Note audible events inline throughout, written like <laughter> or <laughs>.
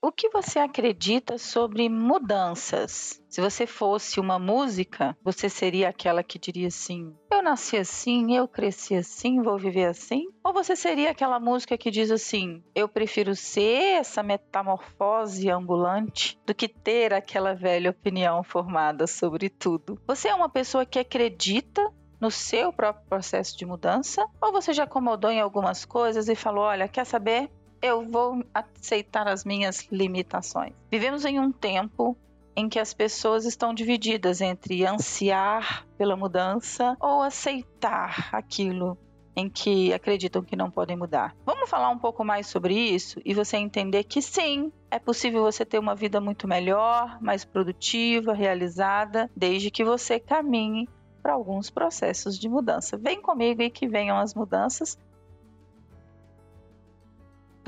O que você acredita sobre mudanças? Se você fosse uma música, você seria aquela que diria assim: Eu nasci assim, eu cresci assim, vou viver assim? Ou você seria aquela música que diz assim: Eu prefiro ser essa metamorfose ambulante do que ter aquela velha opinião formada sobre tudo? Você é uma pessoa que acredita no seu próprio processo de mudança? Ou você já acomodou em algumas coisas e falou: olha, quer saber? Eu vou aceitar as minhas limitações. Vivemos em um tempo em que as pessoas estão divididas entre ansiar pela mudança ou aceitar aquilo em que acreditam que não podem mudar. Vamos falar um pouco mais sobre isso e você entender que sim, é possível você ter uma vida muito melhor, mais produtiva, realizada, desde que você caminhe para alguns processos de mudança. Vem comigo e que venham as mudanças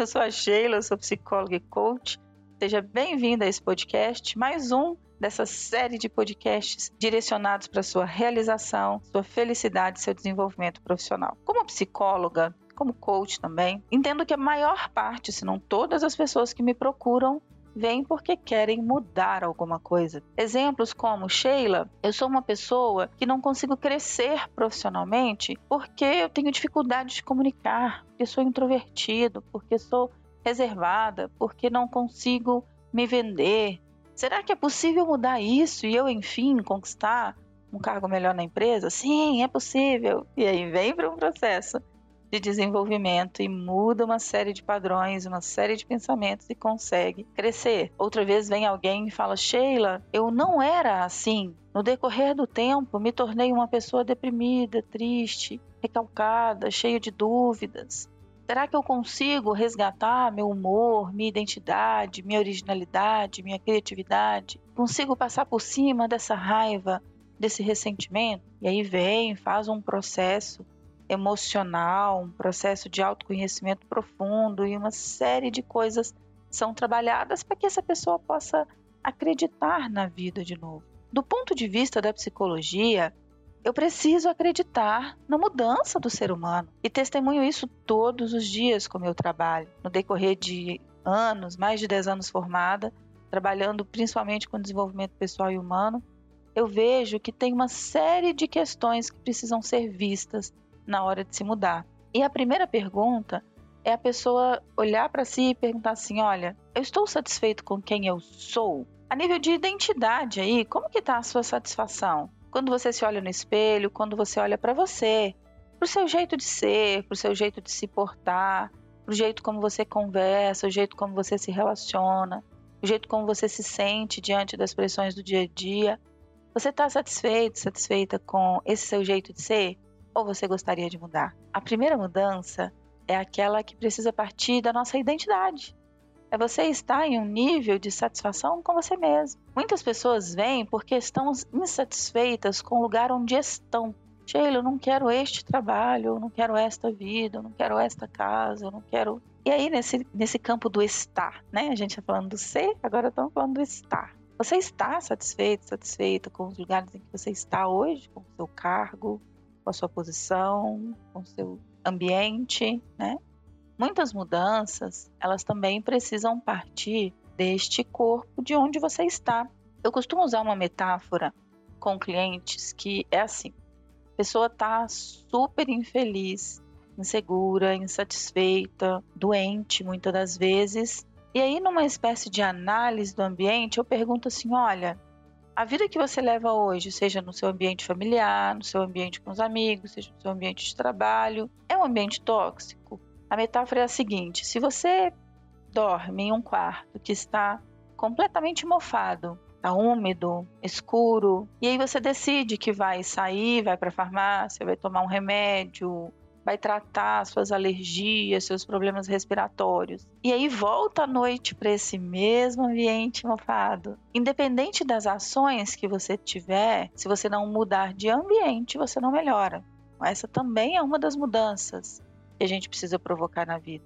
eu sou a Sheila, sou psicóloga e coach. Seja bem-vinda a esse podcast, mais um dessa série de podcasts direcionados para sua realização, sua felicidade e seu desenvolvimento profissional. Como psicóloga, como coach também, entendo que a maior parte, se não todas as pessoas que me procuram, vêm porque querem mudar alguma coisa. Exemplos como Sheila, eu sou uma pessoa que não consigo crescer profissionalmente porque eu tenho dificuldade de comunicar, porque sou introvertido, porque sou reservada, porque não consigo me vender. Será que é possível mudar isso e eu, enfim, conquistar um cargo melhor na empresa? Sim, é possível. E aí vem para um processo de desenvolvimento e muda uma série de padrões, uma série de pensamentos e consegue crescer. Outra vez vem alguém e fala: Sheila, eu não era assim. No decorrer do tempo, me tornei uma pessoa deprimida, triste, recalcada, cheia de dúvidas. Será que eu consigo resgatar meu humor, minha identidade, minha originalidade, minha criatividade? Consigo passar por cima dessa raiva, desse ressentimento? E aí vem, faz um processo emocional, um processo de autoconhecimento profundo e uma série de coisas são trabalhadas para que essa pessoa possa acreditar na vida de novo. Do ponto de vista da psicologia, eu preciso acreditar na mudança do ser humano e testemunho isso todos os dias com meu trabalho. No decorrer de anos, mais de 10 anos formada, trabalhando principalmente com desenvolvimento pessoal e humano, eu vejo que tem uma série de questões que precisam ser vistas na hora de se mudar. E a primeira pergunta é a pessoa olhar para si e perguntar assim: olha, eu estou satisfeito com quem eu sou? A nível de identidade aí, como que está a sua satisfação? Quando você se olha no espelho, quando você olha para você, para o seu jeito de ser, para o seu jeito de se portar, para o jeito como você conversa, o jeito como você se relaciona, o jeito como você se sente diante das pressões do dia a dia. Você está satisfeito, satisfeita com esse seu jeito de ser? Ou você gostaria de mudar? A primeira mudança é aquela que precisa partir da nossa identidade. É você estar em um nível de satisfação com você mesmo. Muitas pessoas vêm porque estão insatisfeitas com o lugar onde estão. Sheila, eu não quero este trabalho, eu não quero esta vida, eu não quero esta casa, eu não quero. E aí, nesse, nesse campo do estar, né? A gente está falando do ser, agora estamos falando do estar. Você está satisfeito, satisfeita com os lugares em que você está hoje, com o seu cargo, com a sua posição, com o seu ambiente, né? Muitas mudanças, elas também precisam partir deste corpo de onde você está. Eu costumo usar uma metáfora com clientes que é assim: a pessoa está super infeliz, insegura, insatisfeita, doente muitas das vezes. E aí, numa espécie de análise do ambiente, eu pergunto assim: olha, a vida que você leva hoje, seja no seu ambiente familiar, no seu ambiente com os amigos, seja no seu ambiente de trabalho, é um ambiente tóxico? A metáfora é a seguinte: se você dorme em um quarto que está completamente mofado, está úmido, escuro, e aí você decide que vai sair, vai para a farmácia, vai tomar um remédio, vai tratar suas alergias, seus problemas respiratórios. E aí volta à noite para esse mesmo ambiente mofado. Independente das ações que você tiver, se você não mudar de ambiente, você não melhora. Essa também é uma das mudanças que a gente precisa provocar na vida.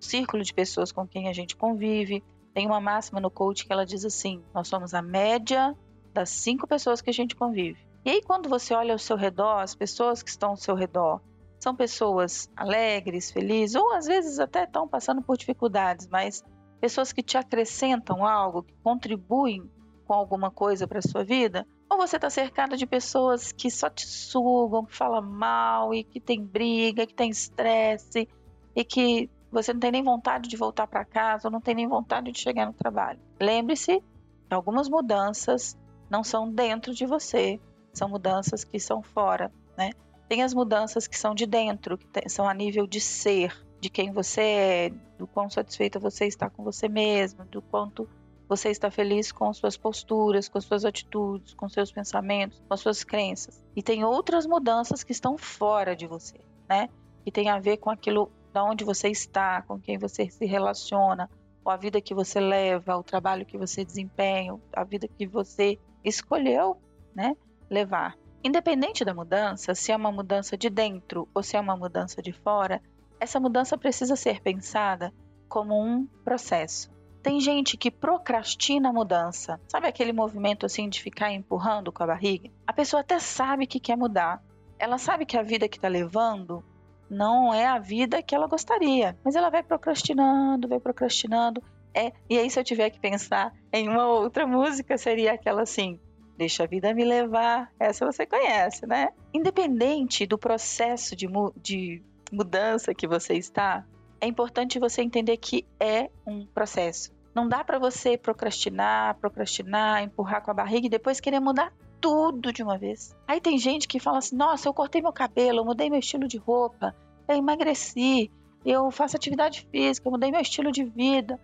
O círculo de pessoas com quem a gente convive. Tem uma máxima no coach que ela diz assim: nós somos a média das cinco pessoas que a gente convive. E aí, quando você olha ao seu redor, as pessoas que estão ao seu redor, são pessoas alegres, felizes, ou às vezes até estão passando por dificuldades, mas pessoas que te acrescentam algo, que contribuem com alguma coisa para sua vida? Ou você está cercado de pessoas que só te sugam, que falam mal e que tem briga, que tem estresse e que você não tem nem vontade de voltar para casa, ou não tem nem vontade de chegar no trabalho. Lembre-se que algumas mudanças não são dentro de você, são mudanças que são fora, né? Tem as mudanças que são de dentro, que são a nível de ser, de quem você é, do quão satisfeita você está com você mesmo, do quanto você está feliz com suas posturas, com suas atitudes, com seus pensamentos, com suas crenças. E tem outras mudanças que estão fora de você, né? Que tem a ver com aquilo da onde você está, com quem você se relaciona, ou a vida que você leva, o trabalho que você desempenha, a vida que você escolheu, né, levar. Independente da mudança, se é uma mudança de dentro ou se é uma mudança de fora, essa mudança precisa ser pensada como um processo. Tem gente que procrastina a mudança. Sabe aquele movimento assim de ficar empurrando com a barriga? A pessoa até sabe que quer mudar. Ela sabe que a vida que está levando não é a vida que ela gostaria, mas ela vai procrastinando, vai procrastinando. É, e aí se eu tiver que pensar em uma outra música, seria aquela assim: Deixa a vida me levar. Essa você conhece, né? Independente do processo de, mu de mudança que você está, é importante você entender que é um processo. Não dá para você procrastinar, procrastinar, empurrar com a barriga e depois querer mudar tudo de uma vez. Aí tem gente que fala assim: nossa, eu cortei meu cabelo, eu mudei meu estilo de roupa, eu emagreci, eu faço atividade física, eu mudei meu estilo de vida.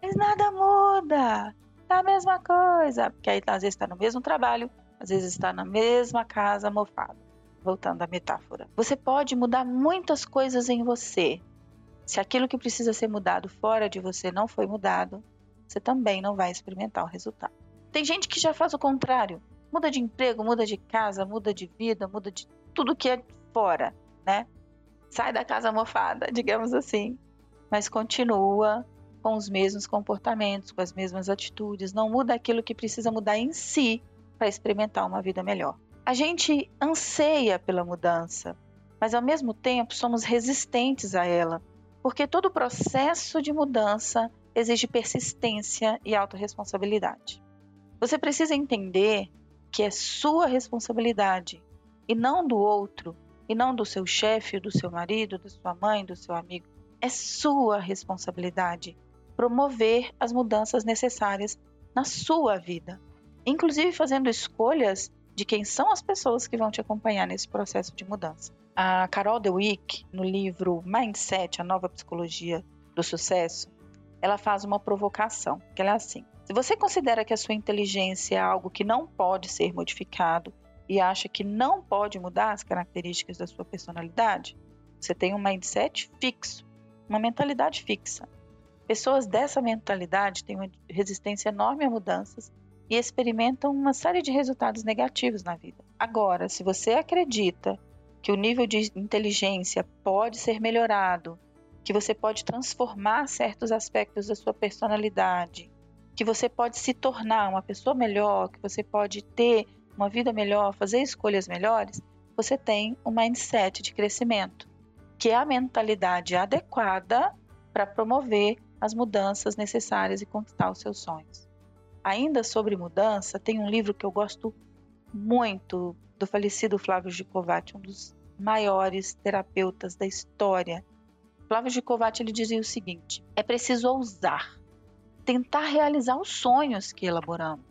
Mas nada muda a mesma coisa. Porque aí às vezes está no mesmo trabalho, às vezes está na mesma casa mofada. Voltando à metáfora. Você pode mudar muitas coisas em você. Se aquilo que precisa ser mudado fora de você não foi mudado, você também não vai experimentar o resultado. Tem gente que já faz o contrário. Muda de emprego, muda de casa, muda de vida, muda de tudo que é fora, né? Sai da casa mofada, <laughs> digamos assim, mas continua com os mesmos comportamentos, com as mesmas atitudes, não muda aquilo que precisa mudar em si para experimentar uma vida melhor. A gente anseia pela mudança, mas ao mesmo tempo somos resistentes a ela, porque todo processo de mudança exige persistência e autorresponsabilidade. Você precisa entender que é sua responsabilidade e não do outro, e não do seu chefe, do seu marido, da sua mãe, do seu amigo. É sua responsabilidade promover as mudanças necessárias na sua vida, inclusive fazendo escolhas de quem são as pessoas que vão te acompanhar nesse processo de mudança. A Carol Dweck, no livro Mindset, a nova psicologia do sucesso, ela faz uma provocação, que ela é assim: se você considera que a sua inteligência é algo que não pode ser modificado e acha que não pode mudar as características da sua personalidade, você tem um mindset fixo, uma mentalidade fixa. Pessoas dessa mentalidade têm uma resistência enorme a mudanças e experimentam uma série de resultados negativos na vida. Agora, se você acredita que o nível de inteligência pode ser melhorado, que você pode transformar certos aspectos da sua personalidade, que você pode se tornar uma pessoa melhor, que você pode ter uma vida melhor, fazer escolhas melhores, você tem um mindset de crescimento, que é a mentalidade adequada para promover as mudanças necessárias e conquistar os seus sonhos. Ainda sobre mudança, tem um livro que eu gosto muito do falecido Flávio Gicovati, um dos maiores terapeutas da história. Flávio Gicovati ele dizia o seguinte: é preciso ousar, tentar realizar os sonhos que elaboramos.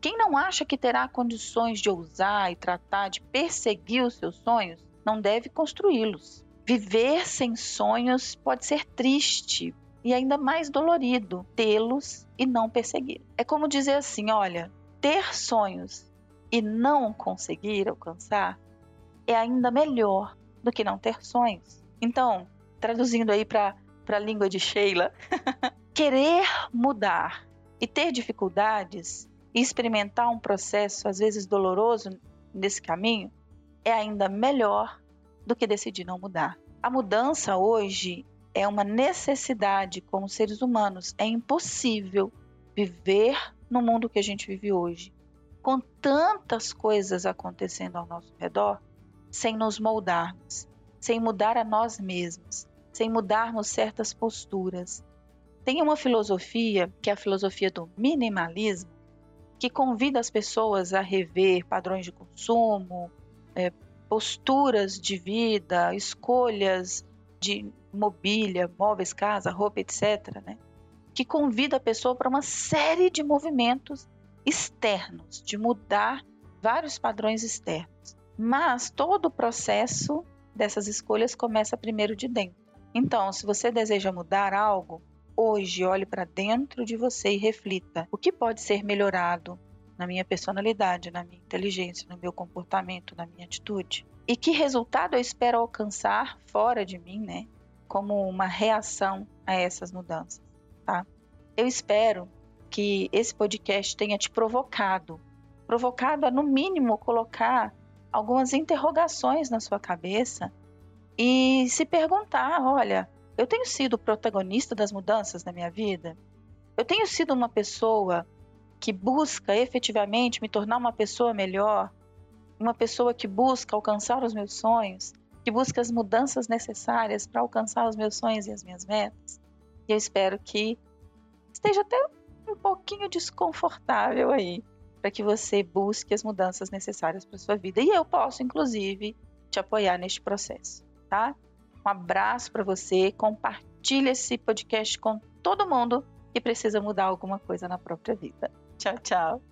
Quem não acha que terá condições de ousar e tratar de perseguir os seus sonhos, não deve construí-los. Viver sem sonhos pode ser triste, e ainda mais dolorido tê-los e não perseguir. É como dizer assim: olha, ter sonhos e não conseguir alcançar é ainda melhor do que não ter sonhos. Então, traduzindo aí para a língua de Sheila, <laughs> querer mudar e ter dificuldades e experimentar um processo às vezes doloroso nesse caminho é ainda melhor do que decidir não mudar. A mudança hoje é uma necessidade como seres humanos. É impossível viver no mundo que a gente vive hoje, com tantas coisas acontecendo ao nosso redor, sem nos moldarmos, sem mudar a nós mesmos, sem mudarmos certas posturas. Tem uma filosofia, que é a filosofia do minimalismo, que convida as pessoas a rever padrões de consumo, é, posturas de vida, escolhas de mobília, móveis, casa, roupa, etc. Né? Que convida a pessoa para uma série de movimentos externos, de mudar vários padrões externos. Mas todo o processo dessas escolhas começa primeiro de dentro. Então, se você deseja mudar algo, hoje olhe para dentro de você e reflita: o que pode ser melhorado na minha personalidade, na minha inteligência, no meu comportamento, na minha atitude? E que resultado eu espero alcançar fora de mim, né? Como uma reação a essas mudanças, tá? Eu espero que esse podcast tenha te provocado, provocado a no mínimo colocar algumas interrogações na sua cabeça e se perguntar, olha, eu tenho sido protagonista das mudanças na minha vida? Eu tenho sido uma pessoa que busca efetivamente me tornar uma pessoa melhor? Uma pessoa que busca alcançar os meus sonhos? Que busca as mudanças necessárias para alcançar os meus sonhos e as minhas metas? E eu espero que esteja até um pouquinho desconfortável aí, para que você busque as mudanças necessárias para sua vida. E eu posso, inclusive, te apoiar neste processo, tá? Um abraço para você. Compartilhe esse podcast com todo mundo que precisa mudar alguma coisa na própria vida. Tchau, tchau.